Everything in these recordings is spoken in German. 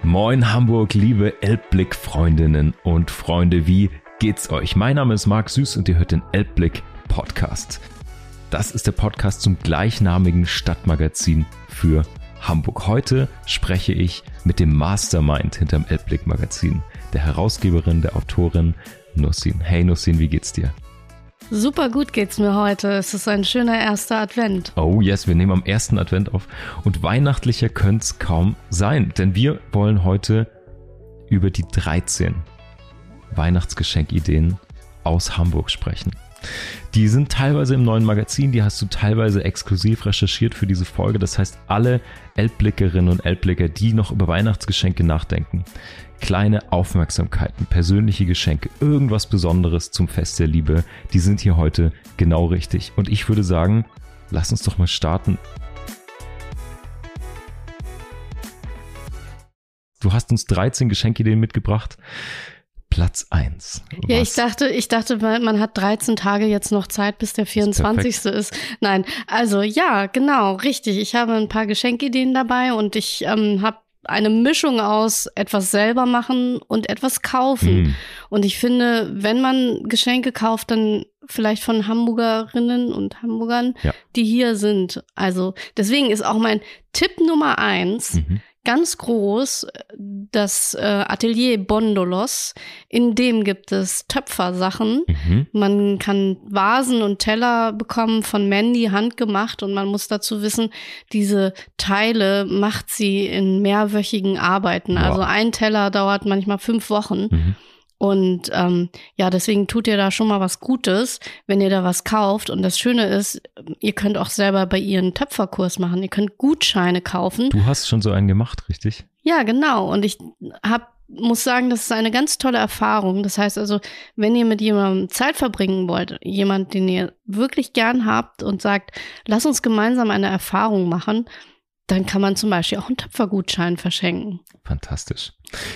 Moin Hamburg, liebe Elbblick-Freundinnen und Freunde, wie geht's euch? Mein Name ist Marc Süß und ihr hört den Elbblick Podcast. Das ist der Podcast zum gleichnamigen Stadtmagazin für Hamburg. Heute spreche ich mit dem Mastermind hinterm Elbblick Magazin, der Herausgeberin, der Autorin Nussin. Hey Nussin, wie geht's dir? Super gut geht's mir heute. Es ist ein schöner erster Advent. Oh yes, wir nehmen am ersten Advent auf. Und weihnachtlicher könnte kaum sein, denn wir wollen heute über die 13 Weihnachtsgeschenkideen aus Hamburg sprechen. Die sind teilweise im neuen Magazin, die hast du teilweise exklusiv recherchiert für diese Folge. Das heißt, alle Elbblickerinnen und Elbblicker, die noch über Weihnachtsgeschenke nachdenken, kleine Aufmerksamkeiten, persönliche Geschenke, irgendwas Besonderes zum Fest der Liebe, die sind hier heute genau richtig. Und ich würde sagen, lass uns doch mal starten. Du hast uns 13 Geschenkideen mitgebracht. Platz 1. Ja, ich dachte, ich dachte, man hat 13 Tage jetzt noch Zeit, bis der 24. Ist, ist. Nein, also ja, genau, richtig. Ich habe ein paar Geschenkideen dabei und ich ähm, habe eine Mischung aus etwas selber machen und etwas kaufen. Mm. Und ich finde, wenn man Geschenke kauft, dann vielleicht von Hamburgerinnen und Hamburgern, ja. die hier sind. Also deswegen ist auch mein Tipp Nummer eins, mhm ganz groß das äh, Atelier Bondolos. In dem gibt es Töpfersachen. Mhm. Man kann Vasen und Teller bekommen von Mandy handgemacht und man muss dazu wissen, diese Teile macht sie in mehrwöchigen Arbeiten. Wow. Also ein Teller dauert manchmal fünf Wochen. Mhm. Und ähm, ja, deswegen tut ihr da schon mal was Gutes, wenn ihr da was kauft. Und das Schöne ist, ihr könnt auch selber bei ihr einen Töpferkurs machen. Ihr könnt Gutscheine kaufen. Du hast schon so einen gemacht, richtig? Ja, genau. Und ich hab, muss sagen, das ist eine ganz tolle Erfahrung. Das heißt also, wenn ihr mit jemandem Zeit verbringen wollt, jemand, den ihr wirklich gern habt und sagt, lass uns gemeinsam eine Erfahrung machen, dann kann man zum Beispiel auch einen Töpfergutschein verschenken. Fantastisch.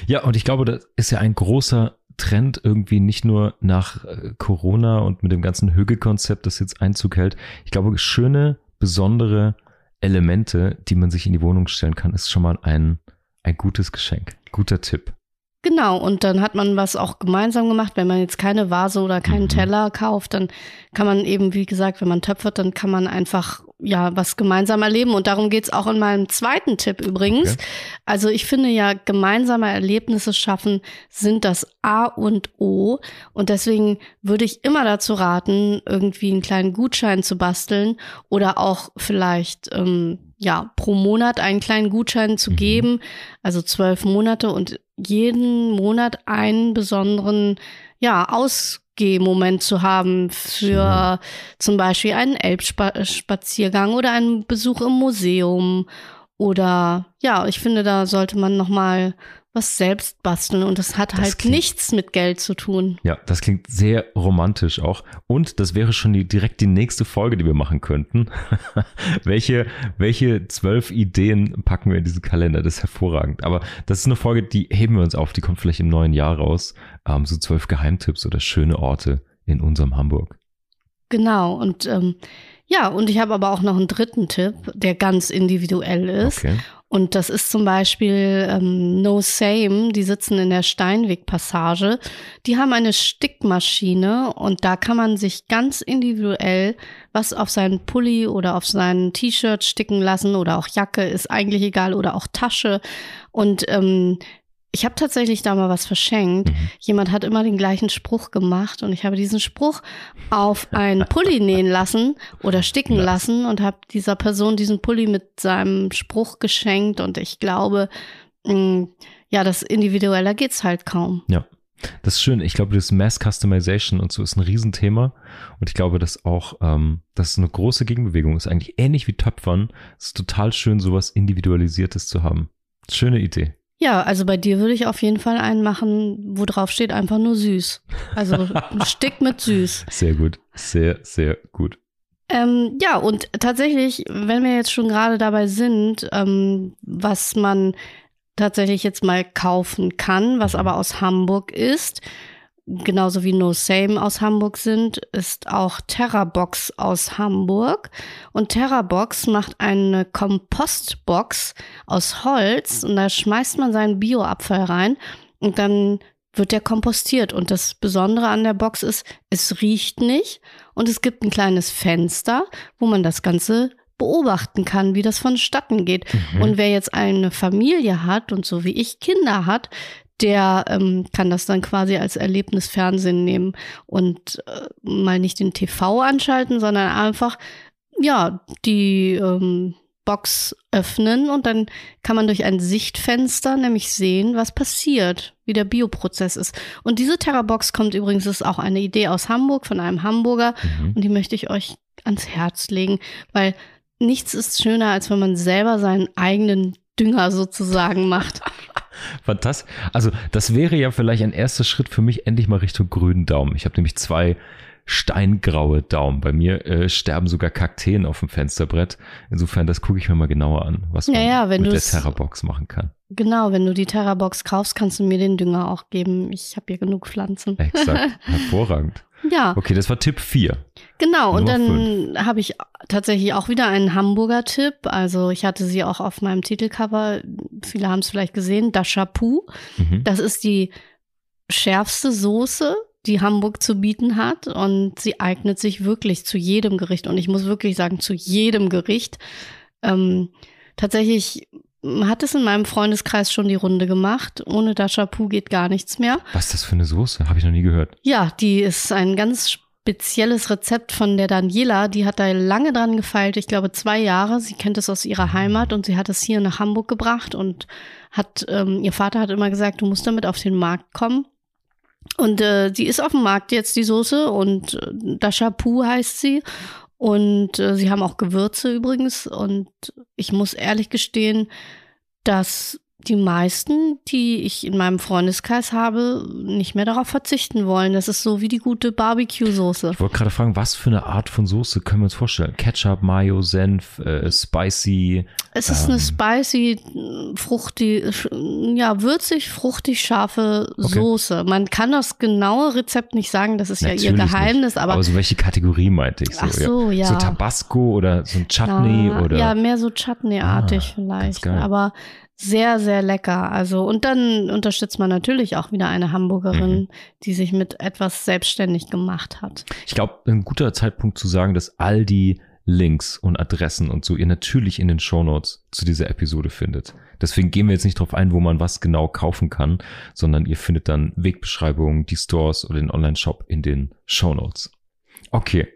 Ja, und ich glaube, das ist ja ein großer Trend irgendwie nicht nur nach äh, Corona und mit dem ganzen Hügelkonzept, das jetzt Einzug hält. Ich glaube, schöne, besondere Elemente, die man sich in die Wohnung stellen kann, ist schon mal ein, ein gutes Geschenk. Guter Tipp. Genau, und dann hat man was auch gemeinsam gemacht. Wenn man jetzt keine Vase oder keinen mhm. Teller kauft, dann kann man eben, wie gesagt, wenn man töpfert, dann kann man einfach ja was gemeinsam erleben. Und darum geht's auch in meinem zweiten Tipp übrigens. Okay. Also ich finde ja, gemeinsame Erlebnisse schaffen sind das A und O. Und deswegen würde ich immer dazu raten, irgendwie einen kleinen Gutschein zu basteln oder auch vielleicht ähm, ja, pro Monat einen kleinen Gutschein zu mhm. geben, also zwölf Monate und jeden Monat einen besonderen, ja, Ausgehmoment zu haben für zum Beispiel einen Elbspaziergang oder einen Besuch im Museum. Oder ja, ich finde, da sollte man noch mal was selbst basteln und das hat das halt klingt, nichts mit Geld zu tun. Ja, das klingt sehr romantisch auch und das wäre schon die, direkt die nächste Folge, die wir machen könnten. welche, welche zwölf Ideen packen wir in diesen Kalender? Das ist hervorragend. Aber das ist eine Folge, die heben wir uns auf, die kommt vielleicht im neuen Jahr raus. Ähm, so zwölf Geheimtipps oder schöne Orte in unserem Hamburg. Genau und ähm, ja, und ich habe aber auch noch einen dritten Tipp, der ganz individuell ist. Okay. Und das ist zum Beispiel ähm, No Same, die sitzen in der Steinweg-Passage. Die haben eine Stickmaschine und da kann man sich ganz individuell was auf seinen Pulli oder auf sein T-Shirt sticken lassen oder auch Jacke, ist eigentlich egal, oder auch Tasche. Und ähm, ich habe tatsächlich da mal was verschenkt. Mhm. Jemand hat immer den gleichen Spruch gemacht und ich habe diesen Spruch auf einen Pulli nähen lassen oder sticken ja. lassen und habe dieser Person diesen Pulli mit seinem Spruch geschenkt und ich glaube, mh, mm, ja, das individueller geht's halt kaum. Ja. Das ist schön. Ich glaube, das Mass Customization und so ist ein Riesenthema. Und ich glaube, dass auch, ähm, das ist eine große Gegenbewegung ist. Eigentlich ähnlich wie Töpfern. Es ist total schön, sowas Individualisiertes zu haben. Schöne Idee. Ja, also bei dir würde ich auf jeden Fall einen machen, wo drauf steht einfach nur süß. Also ein Stick mit süß. Sehr gut, sehr, sehr gut. Ähm, ja, und tatsächlich, wenn wir jetzt schon gerade dabei sind, ähm, was man tatsächlich jetzt mal kaufen kann, was mhm. aber aus Hamburg ist, genauso wie No Same aus Hamburg sind, ist auch Terrabox aus Hamburg. Und Terrabox macht eine Kompostbox aus Holz und da schmeißt man seinen Bioabfall rein und dann wird der kompostiert. Und das Besondere an der Box ist, es riecht nicht und es gibt ein kleines Fenster, wo man das Ganze beobachten kann, wie das vonstatten geht. Mhm. Und wer jetzt eine Familie hat und so wie ich Kinder hat, der ähm, kann das dann quasi als Erlebnisfernsehen nehmen und äh, mal nicht den TV anschalten, sondern einfach, ja, die ähm, Box öffnen und dann kann man durch ein Sichtfenster nämlich sehen, was passiert, wie der Bioprozess ist. Und diese Terrabox kommt übrigens, ist auch eine Idee aus Hamburg von einem Hamburger mhm. und die möchte ich euch ans Herz legen, weil nichts ist schöner, als wenn man selber seinen eigenen Dünger sozusagen macht. Fantastisch. Also das wäre ja vielleicht ein erster Schritt für mich endlich mal Richtung grünen Daumen. Ich habe nämlich zwei steingraue Daumen. Bei mir äh, sterben sogar Kakteen auf dem Fensterbrett. Insofern, das gucke ich mir mal genauer an, was man ja, ja, mit der Terrabox machen kann. Genau, wenn du die Terrabox kaufst, kannst du mir den Dünger auch geben. Ich habe hier genug Pflanzen. Exakt, hervorragend. Ja. Okay, das war Tipp 4. Genau, Nummer und dann habe ich tatsächlich auch wieder einen Hamburger Tipp. Also ich hatte sie auch auf meinem Titelcover. Viele haben es vielleicht gesehen. Dashapu. Mhm. Das ist die schärfste Soße, die Hamburg zu bieten hat. Und sie eignet sich wirklich zu jedem Gericht. Und ich muss wirklich sagen, zu jedem Gericht. Ähm, tatsächlich hat es in meinem Freundeskreis schon die Runde gemacht. Ohne Dashapu geht gar nichts mehr. Was ist das für eine Soße? Habe ich noch nie gehört. Ja, die ist ein ganz spezielles Rezept von der Daniela. Die hat da lange dran gefeilt. Ich glaube zwei Jahre. Sie kennt es aus ihrer Heimat und sie hat es hier nach Hamburg gebracht und hat, ähm, ihr Vater hat immer gesagt, du musst damit auf den Markt kommen. Und äh, die ist auf dem Markt jetzt, die Soße. Und äh, Dashapu heißt sie. Und äh, sie haben auch Gewürze übrigens. Und ich muss ehrlich gestehen, dass die meisten, die ich in meinem Freundeskreis habe, nicht mehr darauf verzichten wollen. Das ist so wie die gute Barbecue-Soße. Ich wollte gerade fragen, was für eine Art von Soße können wir uns vorstellen? Ketchup, Mayo, Senf, äh, spicy. Es ist ähm, eine spicy, fruchtig, ja, würzig, fruchtig, scharfe okay. Soße. Man kann das genaue Rezept nicht sagen, das ist Natürlich ja ihr Geheimnis, nicht. aber. Aber so welche Kategorie meinte ich so? Ach so, ja. So Tabasco oder so ein Chutney ja, oder? Ja, mehr so Chutney-artig ah, vielleicht. Aber sehr, sehr lecker. Also, und dann unterstützt man natürlich auch wieder eine Hamburgerin, mhm. die sich mit etwas selbstständig gemacht hat. Ich glaube, ein guter Zeitpunkt zu sagen, dass all die Links und Adressen und so ihr natürlich in den Shownotes zu dieser Episode findet. Deswegen gehen wir jetzt nicht drauf ein, wo man was genau kaufen kann, sondern ihr findet dann Wegbeschreibungen, die Stores oder den Online-Shop in den Shownotes. Okay,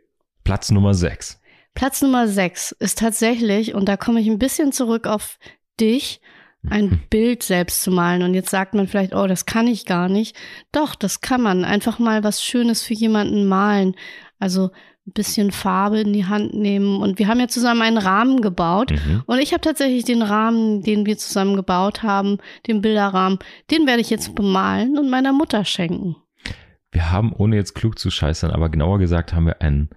Platz Nummer 6. Platz Nummer 6 ist tatsächlich, und da komme ich ein bisschen zurück auf dich, ein mhm. Bild selbst zu malen. Und jetzt sagt man vielleicht, oh, das kann ich gar nicht. Doch, das kann man. Einfach mal was Schönes für jemanden malen. Also ein bisschen Farbe in die Hand nehmen. Und wir haben ja zusammen einen Rahmen gebaut. Mhm. Und ich habe tatsächlich den Rahmen, den wir zusammen gebaut haben, den Bilderrahmen, den werde ich jetzt bemalen und meiner Mutter schenken. Wir haben, ohne jetzt klug zu scheißern, aber genauer gesagt haben wir ein,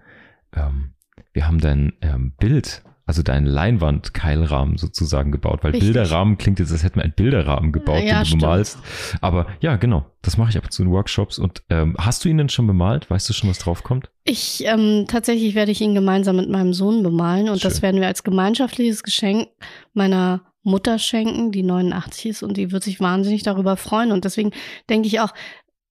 ähm, wir haben dein ähm, Bild also deinen Leinwand-Keilrahmen sozusagen gebaut, weil Richtig. Bilderrahmen klingt jetzt, als hätten wir einen Bilderrahmen gebaut, ja, den du bemalst. Aber ja, genau, das mache ich ab und zu in Workshops. Und ähm, hast du ihn denn schon bemalt? Weißt du schon, was drauf kommt? Ich ähm, tatsächlich werde ich ihn gemeinsam mit meinem Sohn bemalen und Schön. das werden wir als gemeinschaftliches Geschenk meiner Mutter schenken, die 89 ist und die wird sich wahnsinnig darüber freuen. Und deswegen denke ich auch,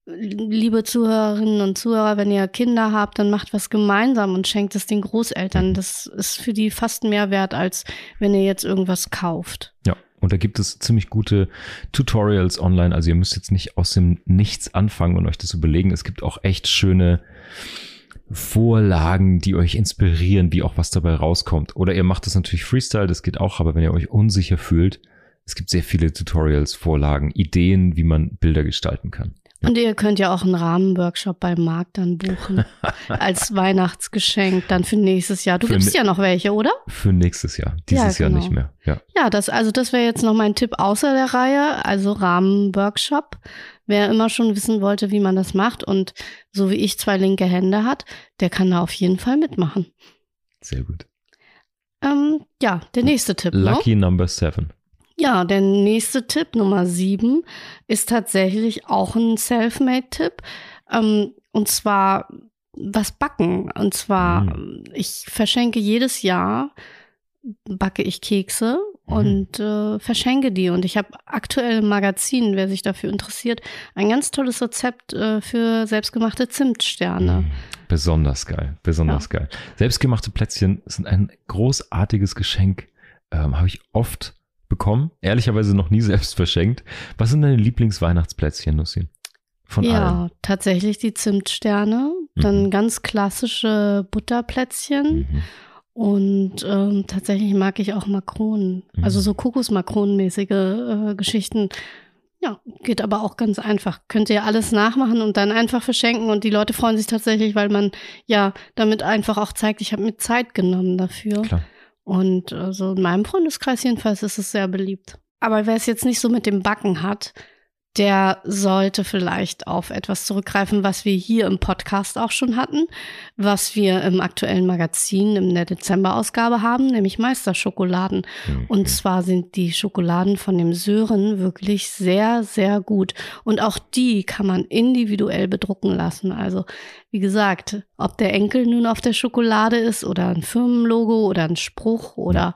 liebe Zuhörerinnen und Zuhörer, wenn ihr Kinder habt, dann macht was gemeinsam und schenkt es den Großeltern. Das ist für die fast mehr wert, als wenn ihr jetzt irgendwas kauft. Ja. Und da gibt es ziemlich gute Tutorials online. Also ihr müsst jetzt nicht aus dem Nichts anfangen und euch das überlegen. Es gibt auch echt schöne Vorlagen, die euch inspirieren, wie auch was dabei rauskommt. Oder ihr macht das natürlich Freestyle, das geht auch, aber wenn ihr euch unsicher fühlt, es gibt sehr viele Tutorials, Vorlagen, Ideen, wie man Bilder gestalten kann. Und ihr könnt ja auch einen Rahmenworkshop beim Markt dann buchen. als Weihnachtsgeschenk dann für nächstes Jahr. Du für gibst ja noch welche, oder? Für nächstes Jahr. Dieses ja, genau. Jahr nicht mehr. Ja, ja das, also das wäre jetzt noch mein Tipp außer der Reihe. Also Rahmenworkshop. Wer immer schon wissen wollte, wie man das macht und so wie ich zwei linke Hände hat, der kann da auf jeden Fall mitmachen. Sehr gut. Ähm, ja, der nächste Tipp. Ne? Lucky no? Number Seven. Ja, der nächste Tipp, Nummer sieben, ist tatsächlich auch ein Selfmade-Tipp. ähm, und zwar was backen. Und zwar, mhm. ich verschenke jedes Jahr, backe ich Kekse mhm. und äh, verschenke die. Und ich habe aktuell im Magazin, wer sich dafür interessiert, ein ganz tolles Rezept äh, für selbstgemachte Zimtsterne. Mhm. Besonders geil, besonders ja. geil. Selbstgemachte Plätzchen sind ein großartiges Geschenk. Ähm, habe ich oft bekommen. Ehrlicherweise noch nie selbst verschenkt. Was sind deine Lieblingsweihnachtsplätzchen, Nussin? Von ja, allen? tatsächlich die Zimtsterne, dann mhm. ganz klassische Butterplätzchen mhm. und ähm, tatsächlich mag ich auch Makronen, mhm. also so Kokosmakronenmäßige äh, Geschichten. Ja, geht aber auch ganz einfach. Könnt ihr alles nachmachen und dann einfach verschenken und die Leute freuen sich tatsächlich, weil man ja damit einfach auch zeigt, ich habe mir Zeit genommen dafür. Klar. Und also in meinem Freundeskreis jedenfalls ist es sehr beliebt. Aber wer es jetzt nicht so mit dem Backen hat, der sollte vielleicht auf etwas zurückgreifen, was wir hier im Podcast auch schon hatten, was wir im aktuellen Magazin in der Dezemberausgabe haben, nämlich Meisterschokoladen. Mhm. Und zwar sind die Schokoladen von dem Sören wirklich sehr, sehr gut. Und auch die kann man individuell bedrucken lassen. Also, wie gesagt, ob der Enkel nun auf der Schokolade ist oder ein Firmenlogo oder ein Spruch oder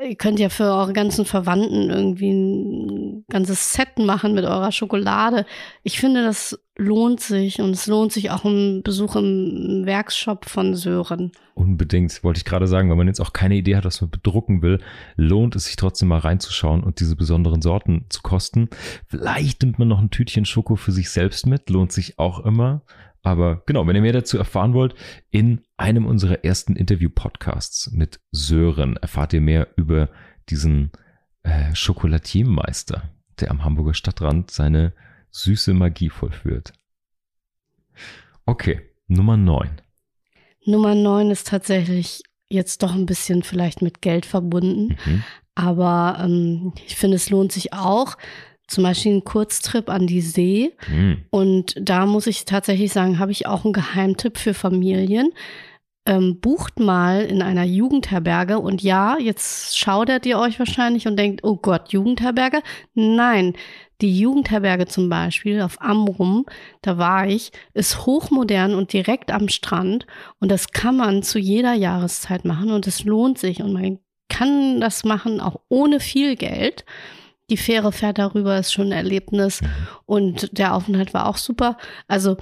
Ihr könnt ja für eure ganzen Verwandten irgendwie ein ganzes Set machen mit eurer Schokolade. Ich finde, das lohnt sich und es lohnt sich auch ein Besuch im Werkshop von Sören. Unbedingt, wollte ich gerade sagen, wenn man jetzt auch keine Idee hat, was man bedrucken will, lohnt es sich trotzdem mal reinzuschauen und diese besonderen Sorten zu kosten. Vielleicht nimmt man noch ein Tütchen Schoko für sich selbst mit, lohnt sich auch immer. Aber genau, wenn ihr mehr dazu erfahren wollt, in einem unserer ersten Interview-Podcasts mit Sören erfahrt ihr mehr über diesen äh, Schokolatiermeister, der am Hamburger Stadtrand seine süße Magie vollführt. Okay, Nummer 9. Nummer 9 ist tatsächlich jetzt doch ein bisschen vielleicht mit Geld verbunden. Mhm. Aber ähm, ich finde, es lohnt sich auch, zum Beispiel einen Kurztrip an die See. Mhm. Und da muss ich tatsächlich sagen, habe ich auch einen Geheimtipp für Familien. Ähm, bucht mal in einer Jugendherberge und ja, jetzt schaudert ihr euch wahrscheinlich und denkt, oh Gott, Jugendherberge? Nein, die Jugendherberge zum Beispiel auf Amrum, da war ich, ist hochmodern und direkt am Strand und das kann man zu jeder Jahreszeit machen und es lohnt sich und man kann das machen auch ohne viel Geld. Die Fähre fährt darüber, ist schon ein Erlebnis. Und der Aufenthalt war auch super. Also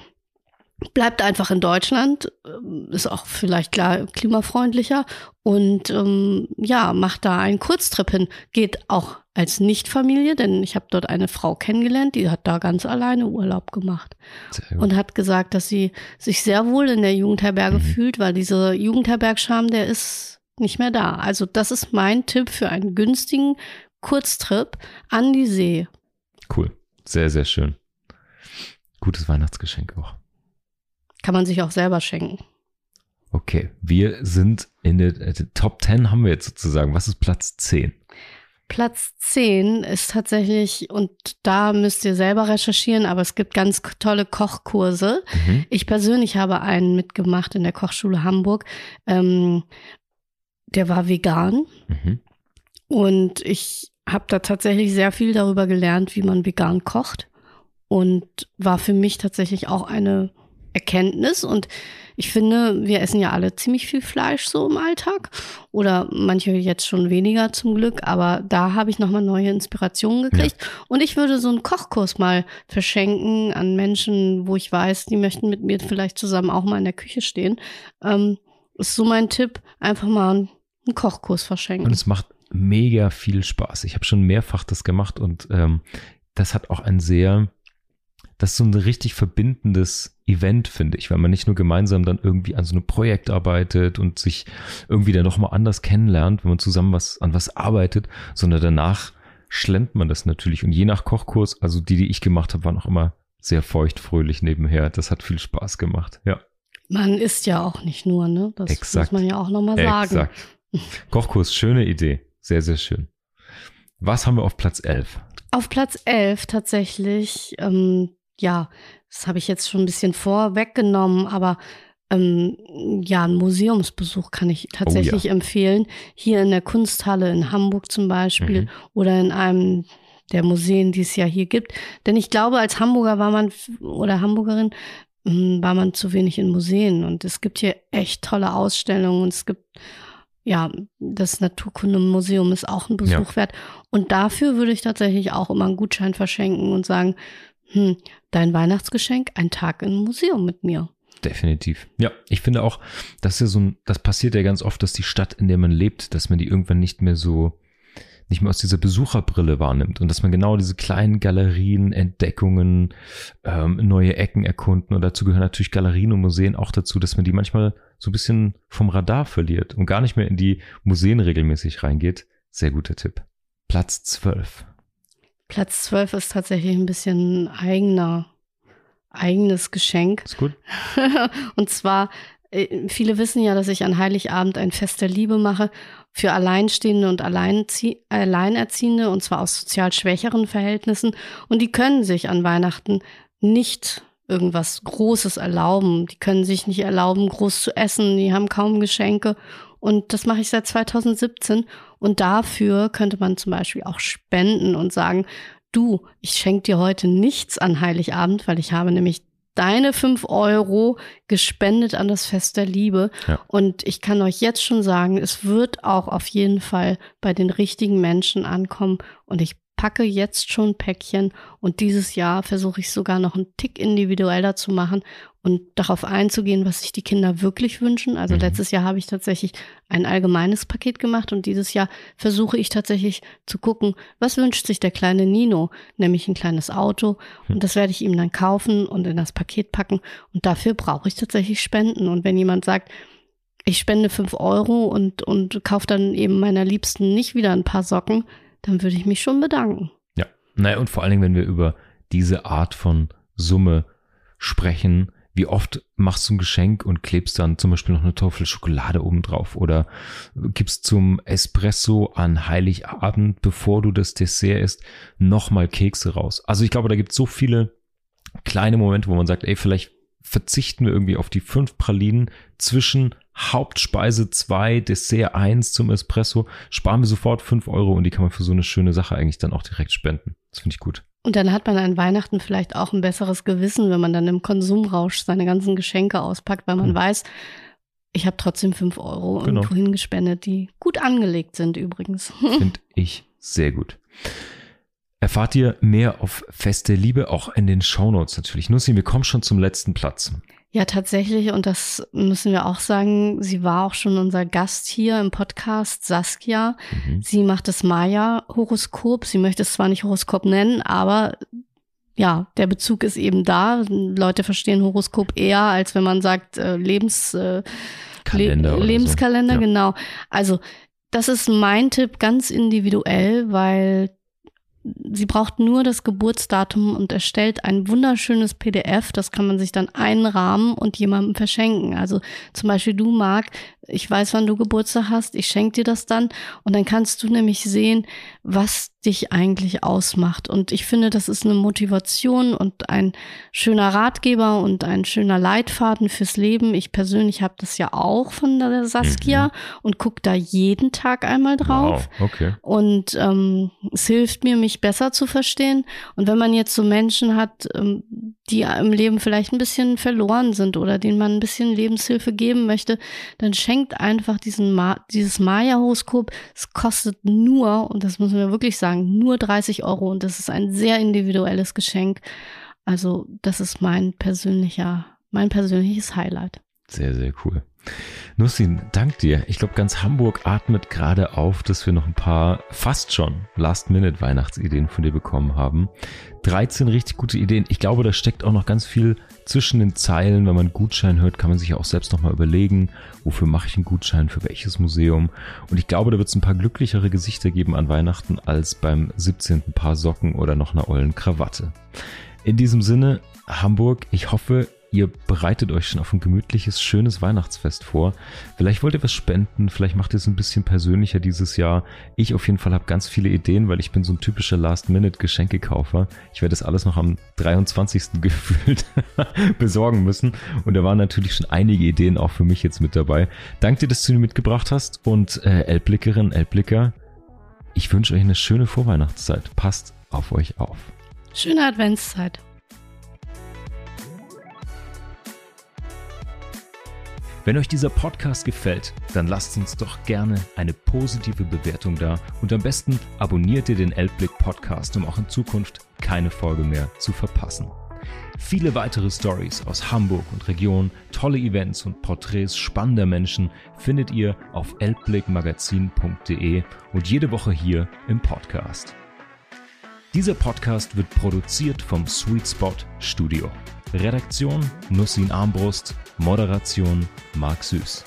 bleibt einfach in Deutschland, ähm, ist auch vielleicht klar klimafreundlicher und ähm, ja, macht da einen Kurztrip hin. Geht auch als Nichtfamilie, denn ich habe dort eine Frau kennengelernt, die hat da ganz alleine Urlaub gemacht und hat gesagt, dass sie sich sehr wohl in der Jugendherberge mhm. fühlt, weil dieser Jugendherbergscham, der ist nicht mehr da. Also das ist mein Tipp für einen günstigen Kurztrip an die See. Cool. Sehr, sehr schön. Gutes Weihnachtsgeschenk auch. Kann man sich auch selber schenken. Okay, wir sind in der, äh, Top 10 haben wir jetzt sozusagen. Was ist Platz 10? Platz 10 ist tatsächlich, und da müsst ihr selber recherchieren, aber es gibt ganz tolle Kochkurse. Mhm. Ich persönlich habe einen mitgemacht in der Kochschule Hamburg. Ähm, der war vegan. Mhm. Und ich habe da tatsächlich sehr viel darüber gelernt, wie man vegan kocht und war für mich tatsächlich auch eine Erkenntnis und ich finde, wir essen ja alle ziemlich viel Fleisch so im Alltag oder manche jetzt schon weniger zum Glück, aber da habe ich nochmal neue Inspirationen gekriegt ja. und ich würde so einen Kochkurs mal verschenken an Menschen, wo ich weiß, die möchten mit mir vielleicht zusammen auch mal in der Küche stehen. Ähm, ist so mein Tipp, einfach mal einen Kochkurs verschenken. Und es macht mega viel Spaß. Ich habe schon mehrfach das gemacht und ähm, das hat auch ein sehr, das ist so ein richtig verbindendes Event, finde ich, weil man nicht nur gemeinsam dann irgendwie an so einem Projekt arbeitet und sich irgendwie dann nochmal anders kennenlernt, wenn man zusammen was an was arbeitet, sondern danach schlemmt man das natürlich. Und je nach Kochkurs, also die, die ich gemacht habe, waren auch immer sehr feucht, fröhlich nebenher. Das hat viel Spaß gemacht, ja. Man isst ja auch nicht nur, ne? Das Exakt. muss man ja auch nochmal sagen. Exakt. Kochkurs, schöne Idee. Sehr, sehr schön. Was haben wir auf Platz 11? Auf Platz 11 tatsächlich, ähm, ja, das habe ich jetzt schon ein bisschen vorweggenommen, aber ähm, ja, ein Museumsbesuch kann ich tatsächlich oh ja. empfehlen. Hier in der Kunsthalle in Hamburg zum Beispiel mhm. oder in einem der Museen, die es ja hier gibt. Denn ich glaube, als Hamburger war man oder Hamburgerin hm, war man zu wenig in Museen. Und es gibt hier echt tolle Ausstellungen und es gibt ja, das Naturkundemuseum ist auch ein Besuch ja. wert. Und dafür würde ich tatsächlich auch immer einen Gutschein verschenken und sagen, hm, dein Weihnachtsgeschenk, ein Tag im Museum mit mir. Definitiv. Ja, ich finde auch, dass ja so ein, das passiert ja ganz oft, dass die Stadt, in der man lebt, dass man die irgendwann nicht mehr so, nicht mehr aus dieser Besucherbrille wahrnimmt und dass man genau diese kleinen Galerien, Entdeckungen, ähm, neue Ecken erkunden und dazu gehören natürlich Galerien und Museen auch dazu, dass man die manchmal so ein bisschen vom Radar verliert und gar nicht mehr in die Museen regelmäßig reingeht. Sehr guter Tipp. Platz 12. Platz 12 ist tatsächlich ein bisschen eigener, eigenes Geschenk. Ist gut. und zwar äh, viele wissen ja, dass ich an Heiligabend ein Fest der Liebe mache für Alleinstehende und Alleinerziehende, und zwar aus sozial schwächeren Verhältnissen. Und die können sich an Weihnachten nicht irgendwas Großes erlauben. Die können sich nicht erlauben, groß zu essen. Die haben kaum Geschenke. Und das mache ich seit 2017. Und dafür könnte man zum Beispiel auch spenden und sagen, du, ich schenke dir heute nichts an Heiligabend, weil ich habe nämlich deine fünf Euro gespendet an das Fest der Liebe. Ja. Und ich kann euch jetzt schon sagen, es wird auch auf jeden Fall bei den richtigen Menschen ankommen. Und ich packe jetzt schon Päckchen und dieses Jahr versuche ich sogar noch einen Tick individueller zu machen und darauf einzugehen, was sich die Kinder wirklich wünschen. Also mhm. letztes Jahr habe ich tatsächlich ein allgemeines Paket gemacht und dieses Jahr versuche ich tatsächlich zu gucken, was wünscht sich der kleine Nino, nämlich ein kleines Auto mhm. und das werde ich ihm dann kaufen und in das Paket packen und dafür brauche ich tatsächlich Spenden und wenn jemand sagt, ich spende fünf Euro und, und kaufe dann eben meiner Liebsten nicht wieder ein paar Socken, dann würde ich mich schon bedanken. Ja, naja, und vor allen Dingen, wenn wir über diese Art von Summe sprechen, wie oft machst du ein Geschenk und klebst dann zum Beispiel noch eine Tafel Schokolade oben drauf oder gibst zum Espresso an Heiligabend, bevor du das Dessert isst, nochmal Kekse raus. Also ich glaube, da gibt es so viele kleine Momente, wo man sagt, ey, vielleicht verzichten wir irgendwie auf die fünf Pralinen zwischen Hauptspeise 2, Dessert 1 zum Espresso, sparen wir sofort 5 Euro und die kann man für so eine schöne Sache eigentlich dann auch direkt spenden. Das finde ich gut. Und dann hat man an Weihnachten vielleicht auch ein besseres Gewissen, wenn man dann im Konsumrausch seine ganzen Geschenke auspackt, weil man hm. weiß, ich habe trotzdem 5 Euro genau. irgendwo hingespendet, die gut angelegt sind übrigens. Finde ich sehr gut. Erfahrt ihr mehr auf Feste Liebe, auch in den Shownotes natürlich. Nussi, wir kommen schon zum letzten Platz. Ja, tatsächlich. Und das müssen wir auch sagen. Sie war auch schon unser Gast hier im Podcast, Saskia. Mhm. Sie macht das Maya-Horoskop. Sie möchte es zwar nicht Horoskop nennen, aber ja, der Bezug ist eben da. Leute verstehen Horoskop eher, als wenn man sagt äh, Lebens, äh, Le Lebenskalender, so. ja. genau. Also das ist mein Tipp ganz individuell, weil sie braucht nur das Geburtsdatum und erstellt ein wunderschönes PDF. Das kann man sich dann einrahmen und jemandem verschenken. Also zum Beispiel du, Marc, ich weiß, wann du Geburtstag hast, ich schenke dir das dann und dann kannst du nämlich sehen, was dich eigentlich ausmacht. Und ich finde, das ist eine Motivation und ein schöner Ratgeber und ein schöner Leitfaden fürs Leben. Ich persönlich habe das ja auch von der Saskia mhm. und gucke da jeden Tag einmal drauf. Wow, okay. Und ähm, es hilft mir, mich besser zu verstehen. Und wenn man jetzt so Menschen hat, ähm, die im Leben vielleicht ein bisschen verloren sind oder denen man ein bisschen Lebenshilfe geben möchte, dann schenkt einfach diesen Ma dieses Maya-Horoskop. Es kostet nur, und das müssen wir wirklich sagen, nur 30 Euro und das ist ein sehr individuelles Geschenk. Also das ist mein persönlicher, mein persönliches Highlight. Sehr, sehr cool. Nussin, dank dir. Ich glaube, ganz Hamburg atmet gerade auf, dass wir noch ein paar fast schon Last-Minute-Weihnachtsideen von dir bekommen haben. 13 richtig gute Ideen. Ich glaube, da steckt auch noch ganz viel zwischen den Zeilen. Wenn man Gutschein hört, kann man sich auch selbst nochmal überlegen, wofür mache ich einen Gutschein, für welches Museum. Und ich glaube, da wird es ein paar glücklichere Gesichter geben an Weihnachten als beim 17. Paar Socken oder noch einer ollen Krawatte. In diesem Sinne, Hamburg, ich hoffe, Ihr bereitet euch schon auf ein gemütliches, schönes Weihnachtsfest vor. Vielleicht wollt ihr was spenden, vielleicht macht ihr es ein bisschen persönlicher dieses Jahr. Ich auf jeden Fall habe ganz viele Ideen, weil ich bin so ein typischer Last-Minute-Geschenkekaufer. Ich werde das alles noch am 23. gefühlt besorgen müssen. Und da waren natürlich schon einige Ideen auch für mich jetzt mit dabei. Danke dir, dass du mir mitgebracht hast. Und äh, Elblickerin, Elblicker, ich wünsche euch eine schöne Vorweihnachtszeit. Passt auf euch auf. Schöne Adventszeit. Wenn euch dieser Podcast gefällt, dann lasst uns doch gerne eine positive Bewertung da und am besten abonniert ihr den Elbblick Podcast, um auch in Zukunft keine Folge mehr zu verpassen. Viele weitere Stories aus Hamburg und Region, tolle Events und Porträts spannender Menschen findet ihr auf elbblickmagazin.de und jede Woche hier im Podcast. Dieser Podcast wird produziert vom Sweet Spot Studio. Redaktion Nussin Armbrust, Moderation Marc Süß.